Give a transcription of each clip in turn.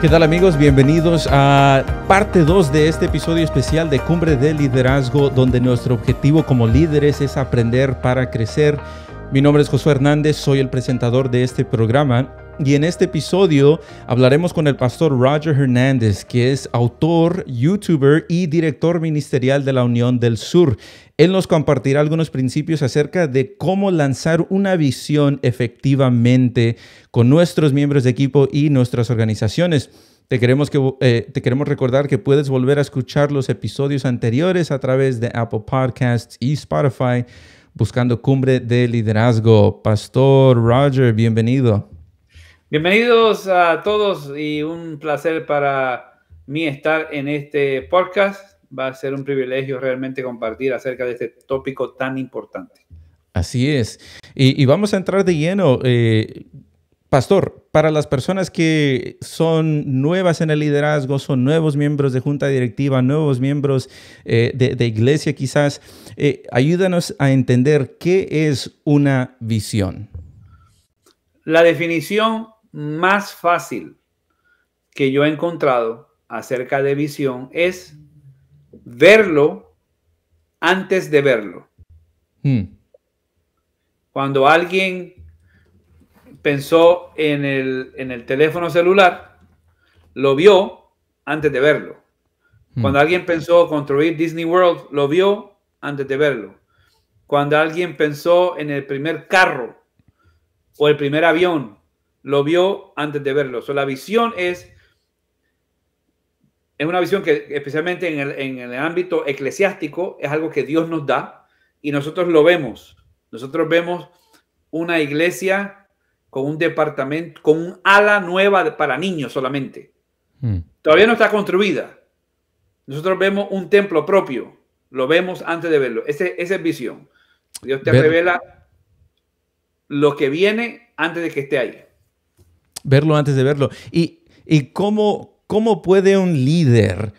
¿Qué tal amigos? Bienvenidos a parte 2 de este episodio especial de Cumbre de Liderazgo, donde nuestro objetivo como líderes es aprender para crecer. Mi nombre es Josué Hernández, soy el presentador de este programa y en este episodio hablaremos con el pastor Roger Hernández, que es autor, youtuber y director ministerial de la Unión del Sur. Él nos compartirá algunos principios acerca de cómo lanzar una visión efectivamente con nuestros miembros de equipo y nuestras organizaciones. Te queremos, que, eh, te queremos recordar que puedes volver a escuchar los episodios anteriores a través de Apple Podcasts y Spotify buscando Cumbre de Liderazgo. Pastor Roger, bienvenido. Bienvenidos a todos y un placer para mí estar en este podcast. Va a ser un privilegio realmente compartir acerca de este tópico tan importante. Así es. Y, vamos a entrar de lleno. Eh, Pastor, para las personas que son nuevas en el liderazgo, son nuevos miembros de junta directiva, nuevos miembros eh, de, iglesia quizás, eh, ayúdanos a entender qué es una visión. La definición más fácil que yo he encontrado acerca de visión es verlo antes de verlo. Hmm. Cuando alguien pensó en el, en el, teléfono celular, lo vio antes de verlo. Hmm. Cuando alguien pensó construir Disney World, lo vio antes de verlo. Cuando alguien pensó en el primer carro o el primer avión, lo vio antes de verlo. So, la visión es, es una visión que especialmente en el, en el ámbito eclesiástico es algo que Dios nos da y nosotros lo vemos. Nosotros vemos una iglesia con un departamento, con un ala nueva para niños solamente. Hmm. Todavía no está construida. Nosotros vemos un templo propio. Lo vemos antes de verlo. esa es visión. Dios te revela lo que viene antes de que esté ahí verlo antes de verlo. ¿Y, y cómo, cómo puede un líder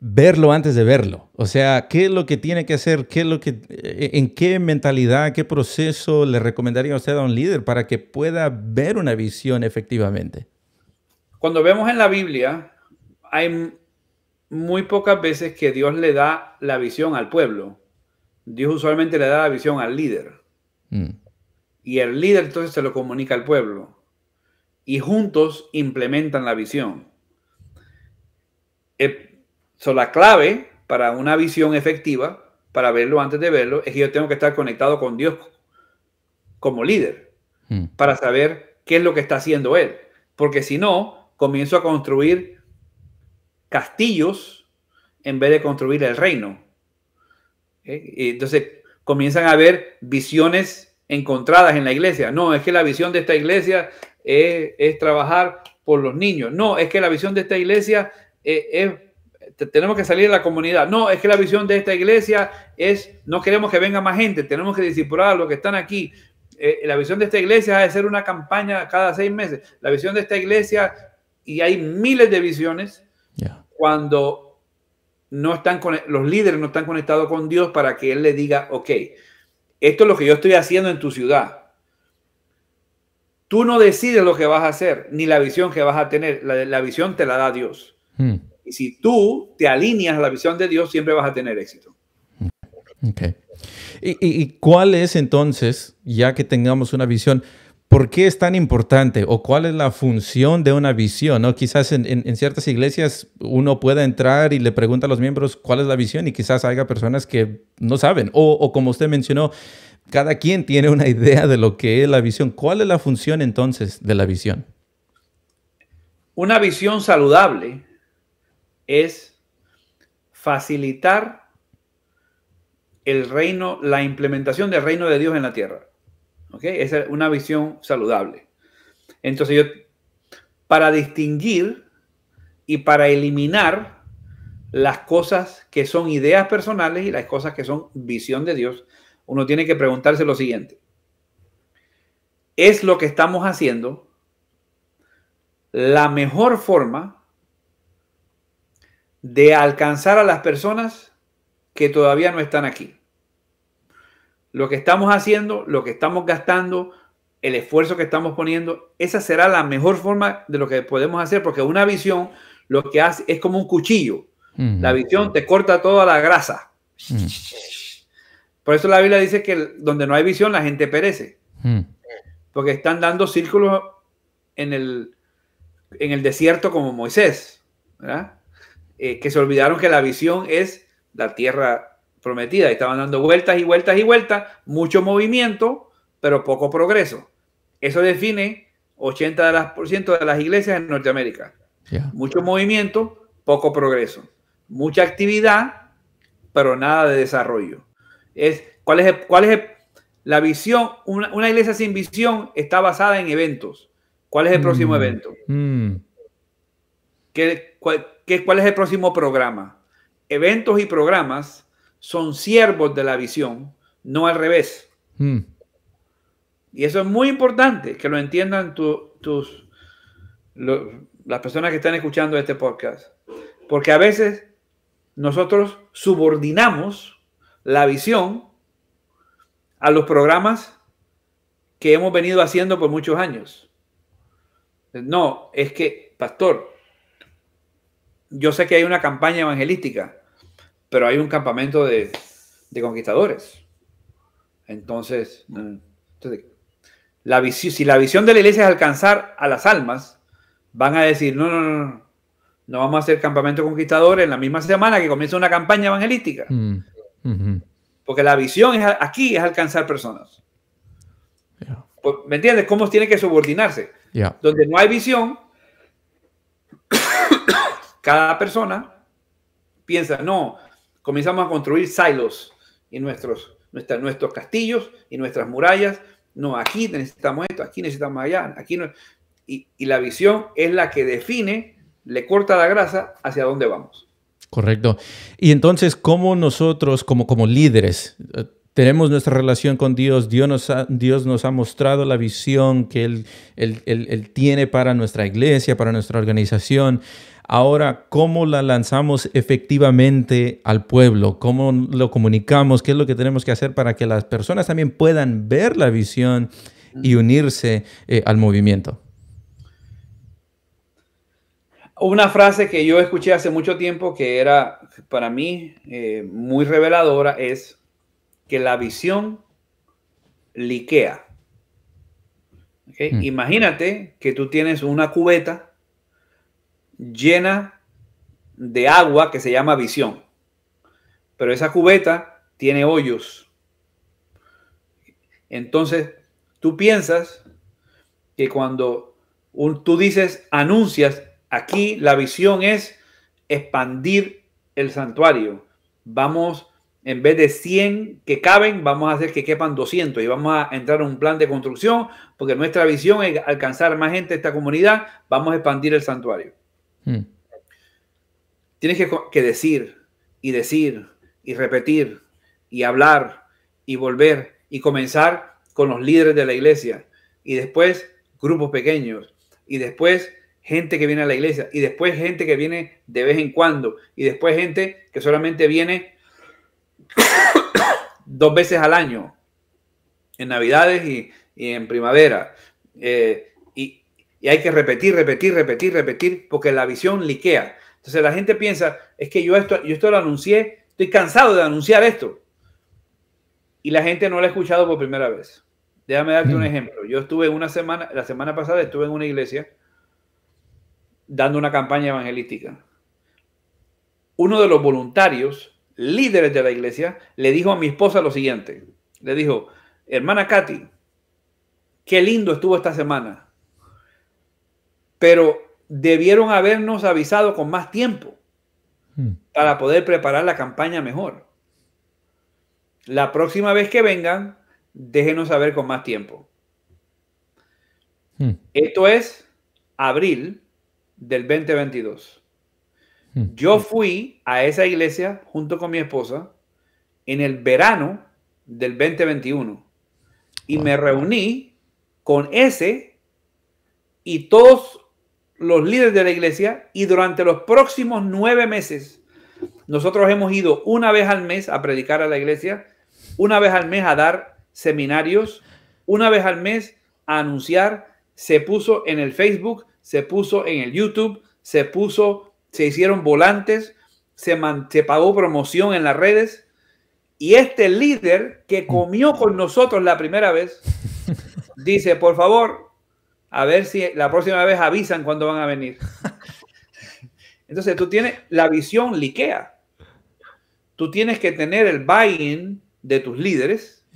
verlo antes de verlo? O sea, ¿qué es lo que tiene que hacer? ¿Qué es lo que, eh, ¿En qué mentalidad, qué proceso le recomendaría usted a un líder para que pueda ver una visión efectivamente? Cuando vemos en la Biblia, hay muy pocas veces que Dios le da la visión al pueblo. Dios usualmente le da la visión al líder. Mm. Y el líder entonces se lo comunica al pueblo y juntos implementan la visión. Eh, la clave para una visión efectiva, para verlo antes de verlo, es que yo tengo que estar conectado con Dios como líder hmm. para saber qué es lo que está haciendo Él. Porque si no, comienzo a construir castillos en vez de construir el reino. Entonces comienzan a haber visiones encontradas en la iglesia. No, es que la visión de esta iglesia es, trabajar por los niños. No, es que la visión de esta iglesia es, tenemos que salir de la comunidad. No, es que la visión de esta iglesia es, no queremos que venga más gente, tenemos que discipular a los que están aquí. Eh, la visión de esta iglesia es hacer una campaña cada seis meses. La visión de esta iglesia, y hay miles de visiones, cuando no están con, los líderes no están conectados con Dios para que Él le diga, ok, esto es lo que yo estoy haciendo en tu ciudad. Tú no decides lo que vas a hacer, ni la visión que vas a tener. La, visión te la da Dios. Hmm. Y si tú te alineas a la visión de Dios, siempre vas a tener éxito. Okay. ¿Y, cuál es entonces, ya que tengamos una visión, por qué es tan importante o cuál es la función de una visión? ¿no? Quizás en, ciertas iglesias uno pueda entrar y le pregunta a los miembros cuál es la visión y quizás haya personas que no saben. O, o como usted mencionó, cada quien tiene una idea de lo que es la visión. ¿Cuál es la función entonces de la visión? Una visión saludable es facilitar el reino, la implementación del reino de Dios en la tierra. ¿Ok? Esa es una visión saludable. Entonces yo, para distinguir y para eliminar las cosas que son ideas personales y las cosas que son visión de Dios, uno tiene que preguntarse lo siguiente. ¿Es lo que estamos haciendo la mejor forma de alcanzar a las personas que todavía no están aquí? Lo que estamos haciendo, lo que estamos gastando, el esfuerzo que estamos poniendo, esa será la mejor forma de lo que podemos hacer, porque una visión lo que hace es como un cuchillo. La visión te corta toda la grasa. Por eso la Biblia dice que donde no hay visión la gente perece. Porque están dando círculos en el, en el desierto como Moisés, eh, que se olvidaron que la visión es la tierra prometida. Estaban dando vueltas y vueltas y vueltas, mucho movimiento, pero poco progreso. Eso define 80% de las iglesias en Norteamérica. Mucho movimiento, poco progreso. Mucha actividad, pero nada de desarrollo. Es, ¿cuál, es, cuál es la visión? Una, iglesia sin visión está basada en eventos. ¿Cuál es el próximo mm. evento? Mm. cuál, ¿Cuál es el próximo programa? Eventos y programas son siervos de la visión, no al revés. Mm. Y eso es muy importante que lo entiendan tus, las personas que están escuchando este podcast. Porque a veces nosotros subordinamos la visión a los programas que hemos venido haciendo por muchos años. No, es que, pastor, yo sé que hay una campaña evangelística, pero hay un campamento de, de conquistadores. Entonces, entonces la visión, si la visión de la iglesia es alcanzar a las almas, van a decir, no, no, no, no, no vamos a hacer campamento conquistador en la misma semana que comienza una campaña evangelística. Mm, Porque la visión es, aquí es alcanzar personas. Pues, ¿Me entiendes? ¿Cómo tiene que subordinarse? Donde no hay visión, cada persona piensa, no, comenzamos a construir silos y nuestros, nuestros castillos y nuestras murallas no, aquí necesitamos esto, aquí necesitamos allá, aquí no. Y, la visión es la que define, le corta la grasa hacia dónde vamos. Correcto. Y entonces, ¿cómo nosotros, como, como líderes, eh, tenemos nuestra relación con Dios? Dios nos ha, Dios nos ha mostrado la visión que él, él tiene para nuestra iglesia, para nuestra organización. Ahora, ¿cómo la lanzamos efectivamente al pueblo? ¿Cómo lo comunicamos? ¿Qué es lo que tenemos que hacer para que las personas también puedan ver la visión y unirse eh, al movimiento? Una frase que yo escuché hace mucho tiempo que era para mí eh, muy reveladora es que la visión liquea. Hmm. Imagínate que tú tienes una cubeta llena de agua que se llama visión. Pero esa cubeta tiene hoyos. Entonces, tú piensas que cuando tú dices, anuncias, aquí la visión es expandir el santuario. Vamos, en vez de 100 que caben, vamos a hacer que quepan 200 y vamos a entrar en un plan de construcción porque nuestra visión es alcanzar más gente de esta comunidad, vamos a expandir el santuario. Hmm. Tienes que, decir y decir y repetir y hablar y volver y comenzar con los líderes de la iglesia y después grupos pequeños y después gente que viene a la iglesia y después gente que viene de vez en cuando y después gente que solamente viene dos veces al año en navidades y, en primavera eh, y hay que repetir, repetir, repetir, repetir, porque la visión liquea. Entonces la gente piensa, es que yo esto, yo esto lo anuncié, estoy cansado de anunciar esto. Y la gente no lo ha escuchado por primera vez. Déjame darte un mm. ejemplo. Yo estuve una semana, la semana pasada estuve en una iglesia dando una campaña evangelística. Uno de los voluntarios, líderes de la iglesia, le dijo a mi esposa lo siguiente. Le dijo, hermana Katy, qué lindo estuvo esta semana pero debieron habernos avisado con más tiempo hmm. para poder preparar la campaña mejor. La próxima vez que vengan, déjenos saber con más tiempo. Hmm. Esto es abril del 2022. Hmm. Yo fui a esa iglesia junto con mi esposa en el verano del 2021 y me reuní con ese y todos los líderes de la iglesia y durante los próximos nueve meses nosotros hemos ido una vez al mes a predicar a la iglesia, una vez al mes a dar seminarios, una vez al mes a anunciar, se puso en el Facebook, se puso en el YouTube, se puso, se hicieron volantes, se, se pagó promoción en las redes. Y este líder que comió con nosotros la primera vez, dice, por favor, a ver si la próxima vez avisan cuando van a venir. Entonces tú tienes la visión liquea. Tú tienes que tener el buy-in de tus líderes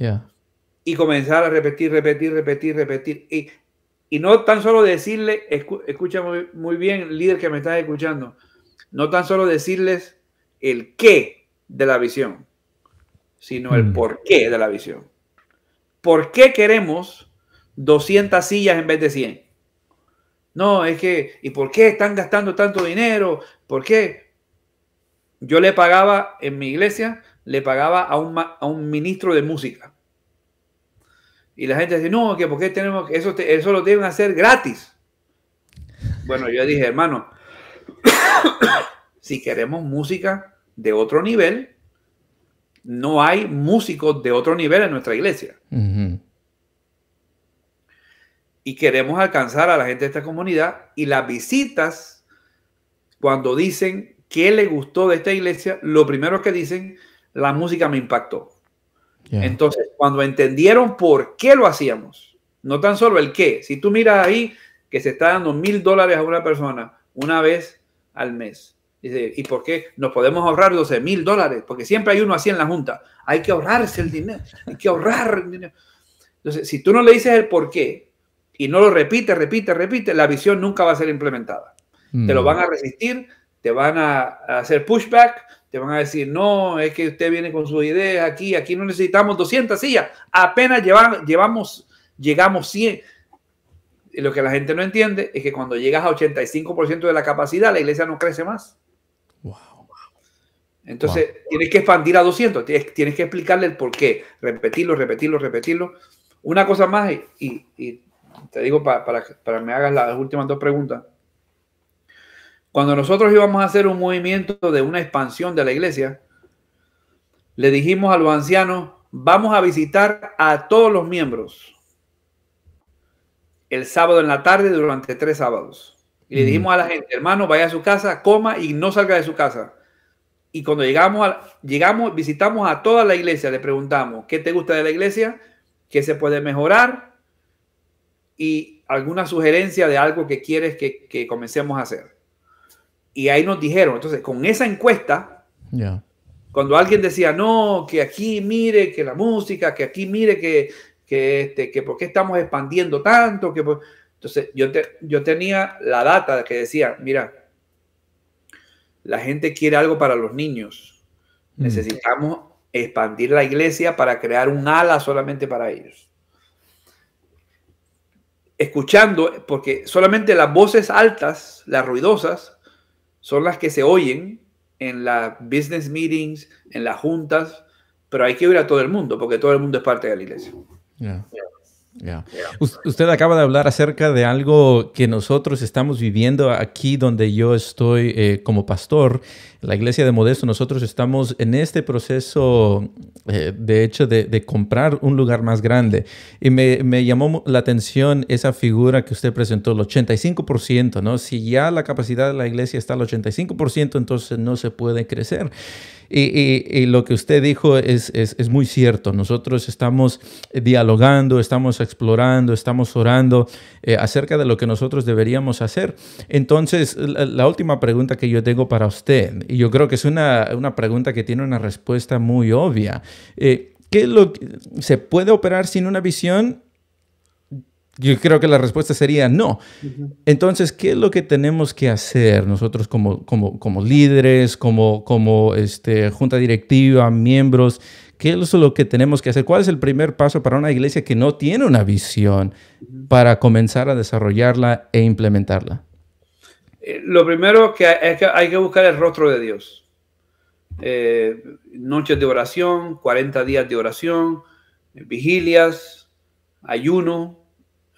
y comenzar a repetir, repetir, repetir, repetir. Y, y no tan solo decirle, escucha muy, muy bien, líder que me estás escuchando, no tan solo decirles el qué de la visión, sino el mm. por qué de la visión. ¿Por qué queremos 200 sillas en vez de 100? No, es que, ¿y por qué están gastando tanto dinero? ¿Por qué? Yo le pagaba en mi iglesia, le pagaba a un, a un ministro de música. Y la gente dice, no, que por qué tenemos que eso, eso lo deben hacer gratis. Bueno, yo dije, hermano, si queremos música de otro nivel, no hay músicos de otro nivel en nuestra iglesia y queremos alcanzar a la gente de esta comunidad y las visitas, cuando dicen qué le gustó de esta iglesia, lo primero que dicen, la música me impactó. Entonces, cuando entendieron por qué lo hacíamos, no tan solo el qué, si tú miras ahí que se está dando mil dólares a una persona una vez al mes. Dice, ¿y por qué nos podemos ahorrar 12 mil dólares? Porque siempre hay uno así en la junta. Hay que ahorrarse el dinero. Hay que ahorrar el dinero. Entonces, si tú no le dices el por qué, y no lo repite, repite, repite, la visión nunca va a ser implementada. Te lo mm. van a resistir, te van a, hacer pushback, te van a decir, no, es que usted viene con sus ideas aquí, aquí no necesitamos 200 sillas, apenas llevamos, llevamos llegamos 100. Y lo que la gente no entiende es que cuando llegas a 85% de la capacidad, la iglesia no crece más. Wow. Entonces, tienes que expandir a 200, tienes, tienes, que explicarle el por qué, repetirlo, repetirlo, repetirlo. Una cosa más, y, y te digo para, para, para que me hagas las últimas dos preguntas. Cuando nosotros íbamos a hacer un movimiento de una expansión de la iglesia, le dijimos a los ancianos, vamos a visitar a todos los miembros el sábado en la tarde durante tres sábados. Y le dijimos a la gente, hermano, vaya a su casa, coma y no salga de su casa. Y cuando llegamos, a, llegamos, visitamos a toda la iglesia, le preguntamos, ¿qué te gusta de la iglesia? ¿Qué se puede mejorar? y alguna sugerencia de algo que quieres que, comencemos a hacer. Y ahí nos dijeron, entonces, con esa encuesta, cuando alguien decía, no, que aquí mire, que la música, que aquí mire, que, que, este, que por qué estamos expandiendo tanto, que entonces yo, yo tenía la data que decía, mira, la gente quiere algo para los niños. Mm. Necesitamos expandir la iglesia para crear un ala solamente para ellos escuchando, porque solamente las voces altas, las ruidosas, son las que se oyen en las business meetings, en las juntas, pero hay que oír a todo el mundo, porque todo el mundo es parte de la iglesia. Usted acaba de hablar acerca de algo que nosotros estamos viviendo aquí donde yo estoy eh, como pastor, la iglesia de Modesto. Nosotros estamos en este proceso, eh, de hecho, de, comprar un lugar más grande. Y me, me, llamó la atención esa figura que usted presentó, el 85%, ¿no? Si ya la capacidad de la iglesia está al 85%, entonces no se puede crecer. Y, lo que usted dijo es, es, muy cierto. Nosotros estamos dialogando, estamos explorando, estamos orando eh, acerca de lo que nosotros deberíamos hacer. Entonces, la, última pregunta que yo tengo para usted, y yo creo que es una, una pregunta que tiene una respuesta muy obvia. Eh, ¿Qué lo se puede operar sin una visión? Yo creo que la respuesta sería no. Entonces, ¿qué es lo que tenemos que hacer nosotros como, como, como líderes, como, como este, junta directiva, miembros? ¿Qué es lo que tenemos que hacer? ¿Cuál es el primer paso para una iglesia que no tiene una visión para comenzar a desarrollarla e implementarla? Eh, lo primero que es que hay que buscar el rostro de Dios. Eh, noches de oración, 40 días de oración, vigilias, ayuno,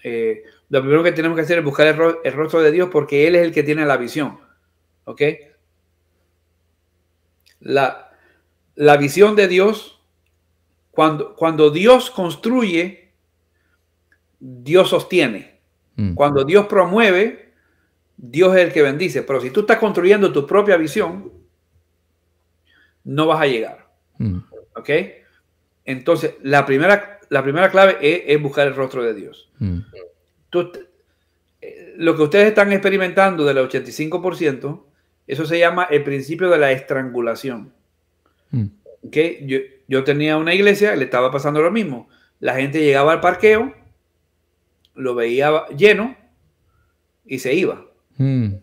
eh, lo primero que tenemos que hacer es buscar el, rostro de Dios porque Él es el que tiene la visión. ¿Ok? La, la visión de Dios, cuando, cuando Dios construye, Dios sostiene. Mm. Cuando Dios promueve, Dios es el que bendice. Pero si tú estás construyendo tu propia visión, no vas a llegar. Mm. ¿Ok? Entonces, la primera, la primera clave es, buscar el rostro de Dios. Mm. Eh, lo que ustedes están experimentando del 85%, eso se llama el principio de la estrangulación. ¿Okay? Yo, yo tenía una iglesia, le estaba pasando lo mismo. La gente llegaba al parqueo, lo veía lleno y se iba. Hmm.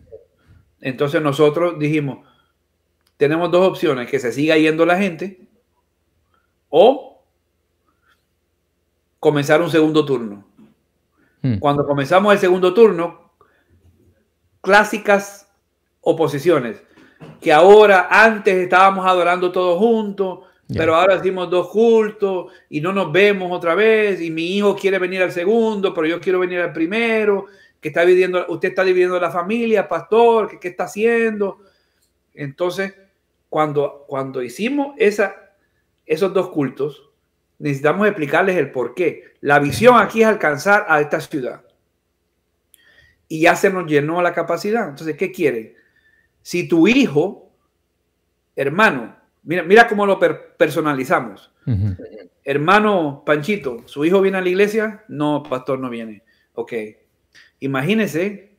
Entonces nosotros dijimos, tenemos dos opciones, que se siga yendo la gente o comenzar un segundo turno. Hmm. Cuando comenzamos el segundo turno, clásicas oposiciones, que ahora antes estábamos adorando todos juntos, pero ahora hicimos dos cultos y no nos vemos otra vez y mi hijo quiere venir al segundo, pero yo quiero venir al primero, que está dividiendo, usted está dividiendo la familia, pastor, ¿qué, está haciendo? Entonces, cuando, cuando hicimos esa, esos dos cultos, necesitamos explicarles el por qué. La visión aquí es alcanzar a esta ciudad. Y ya se nos llenó la capacidad. Entonces, ¿qué quiere? Si tu hijo, hermano, Mira, mira cómo lo personalizamos. Hermano Panchito, ¿su hijo viene a la iglesia? No, pastor, no viene. Ok. Imagínese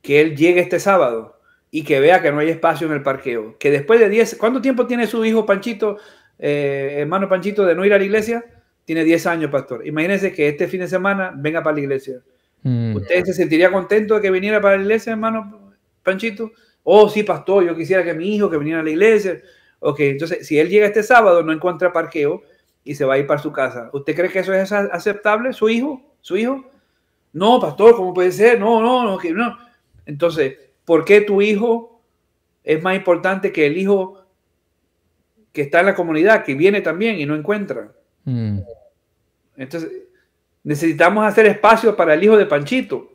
que él llegue este sábado y que vea que no hay espacio en el parqueo. Que después de 10, ¿cuánto tiempo tiene su hijo Panchito, eh, hermano Panchito, de no ir a la iglesia? Tiene 10 años, pastor. Imagínese que este fin de semana venga para la iglesia. Mm. ¿Usted se sentiría contento de que viniera para la iglesia, hermano Panchito? Oh, sí, pastor, yo quisiera que mi hijo que viniera a la iglesia. Ok, entonces si él llega este sábado, no encuentra parqueo y se va a ir para su casa. ¿Usted cree que eso es aceptable? ¿Su hijo? ¿Su hijo? No, pastor, ¿cómo puede ser? No, no, no, no. Entonces, ¿por qué tu hijo es más importante que el hijo que está en la comunidad, que viene también y no encuentra? Mm. Entonces, necesitamos hacer espacio para el hijo de Panchito.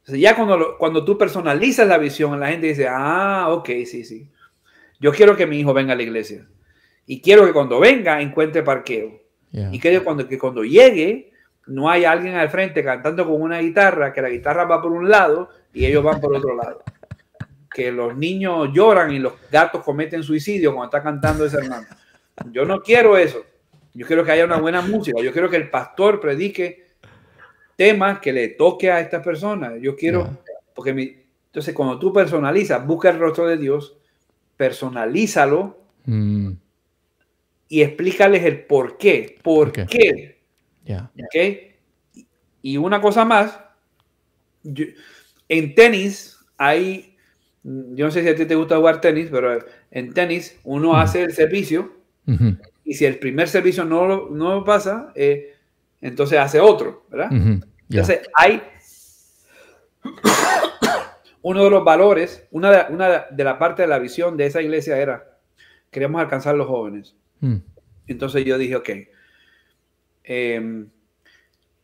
Entonces, ya cuando, cuando tú personalizas la visión, la gente dice, ah, ok, sí, sí. Yo quiero que mi hijo venga a la iglesia. Y quiero que cuando venga encuentre parqueo. Y quiero cuando, que cuando llegue no haya alguien al frente cantando con una guitarra, que la guitarra va por un lado y ellos van por otro lado. Que los niños lloran y los gatos cometen suicidio cuando está cantando ese hermano. Yo no quiero eso. Yo quiero que haya una buena música. Yo quiero que el pastor predique temas que le toque a estas personas. Yo quiero, porque mi, entonces cuando tú personalizas, busca el rostro de Dios, personalízalo mm. y explícales el por qué. ¿Por qué? Y una cosa más, en tenis hay, yo no sé si a ti te gusta jugar tenis, pero en tenis uno hace el servicio y si el primer servicio no, no pasa, eh, entonces hace otro, ¿verdad? Entonces hay uno de los valores, una de, una de la parte de la visión de esa iglesia era, queremos alcanzar a los jóvenes. Hmm. Entonces yo dije, ok, em,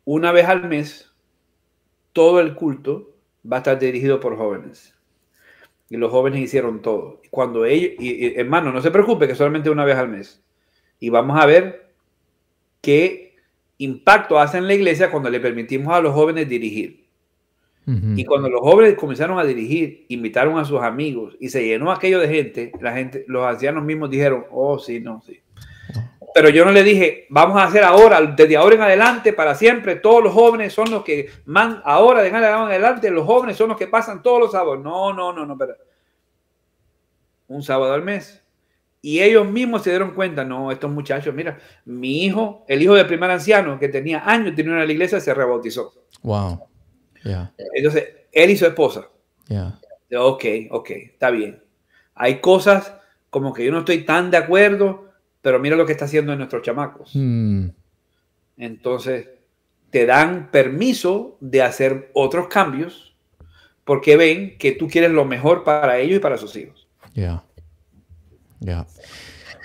una vez al mes, todo el culto va a estar dirigido por jóvenes. Y los jóvenes hicieron todo. Cuando ellos, y, hermano, no se preocupe que solamente una vez al mes. Y vamos a ver qué impacto hace en la iglesia cuando le permitimos a los jóvenes dirigir. Y cuando los jóvenes comenzaron a dirigir, invitaron a sus amigos y se llenó aquello de gente, la gente, los ancianos mismos dijeron, oh, sí, no, sí. Pero yo no le dije, vamos a hacer ahora, desde ahora en adelante, para siempre, todos los jóvenes son los que man, ahora de en adelante, los jóvenes son los que pasan todos los sábados. No, no, no, no, pero un sábado al mes. Y ellos mismos se dieron cuenta, no, estos muchachos, mira, mi hijo, el hijo del primer anciano que tenía años, tenía una la iglesia, se rebautizó. Wow. Entonces, él y su esposa. Ok, ok, está bien. Hay cosas como que yo no estoy tan de acuerdo, pero mira lo que está haciendo en nuestros chamacos. Hmm. Entonces, te dan permiso de hacer otros cambios porque ven que tú quieres lo mejor para ellos y para sus hijos. Ya. Ya.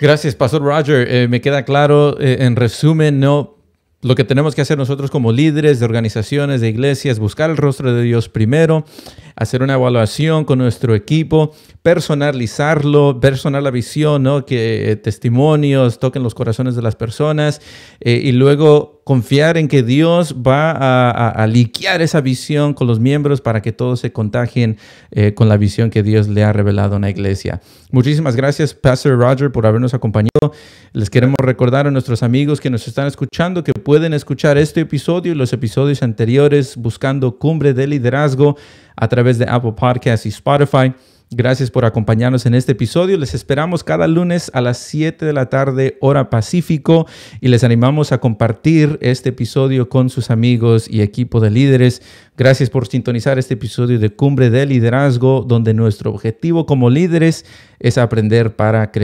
Gracias, Pastor Roger. Eh, me queda claro, eh, en resumen, no lo que tenemos que hacer nosotros como líderes de organizaciones, de iglesias, buscar el rostro de Dios primero, hacer una evaluación con nuestro equipo, personalizarlo, personalizar la visión, ¿no? que eh, testimonios toquen los corazones de las personas eh, y luego confiar en que Dios va a, a, liquear esa visión con los miembros para que todos se contagien eh, con la visión que Dios le ha revelado en la iglesia. Muchísimas gracias, Pastor Roger, por habernos acompañado. Les queremos recordar a nuestros amigos que nos están escuchando que pueden escuchar este episodio y los episodios anteriores buscando Cumbre de Liderazgo a través de Apple Podcasts y Spotify. Gracias por acompañarnos en este episodio. Les esperamos cada lunes a las 7 de la tarde, hora Pacífico, y les animamos a compartir este episodio con sus amigos y equipo de líderes. Gracias por sintonizar este episodio de Cumbre de Liderazgo, donde nuestro objetivo como líderes es aprender para crecer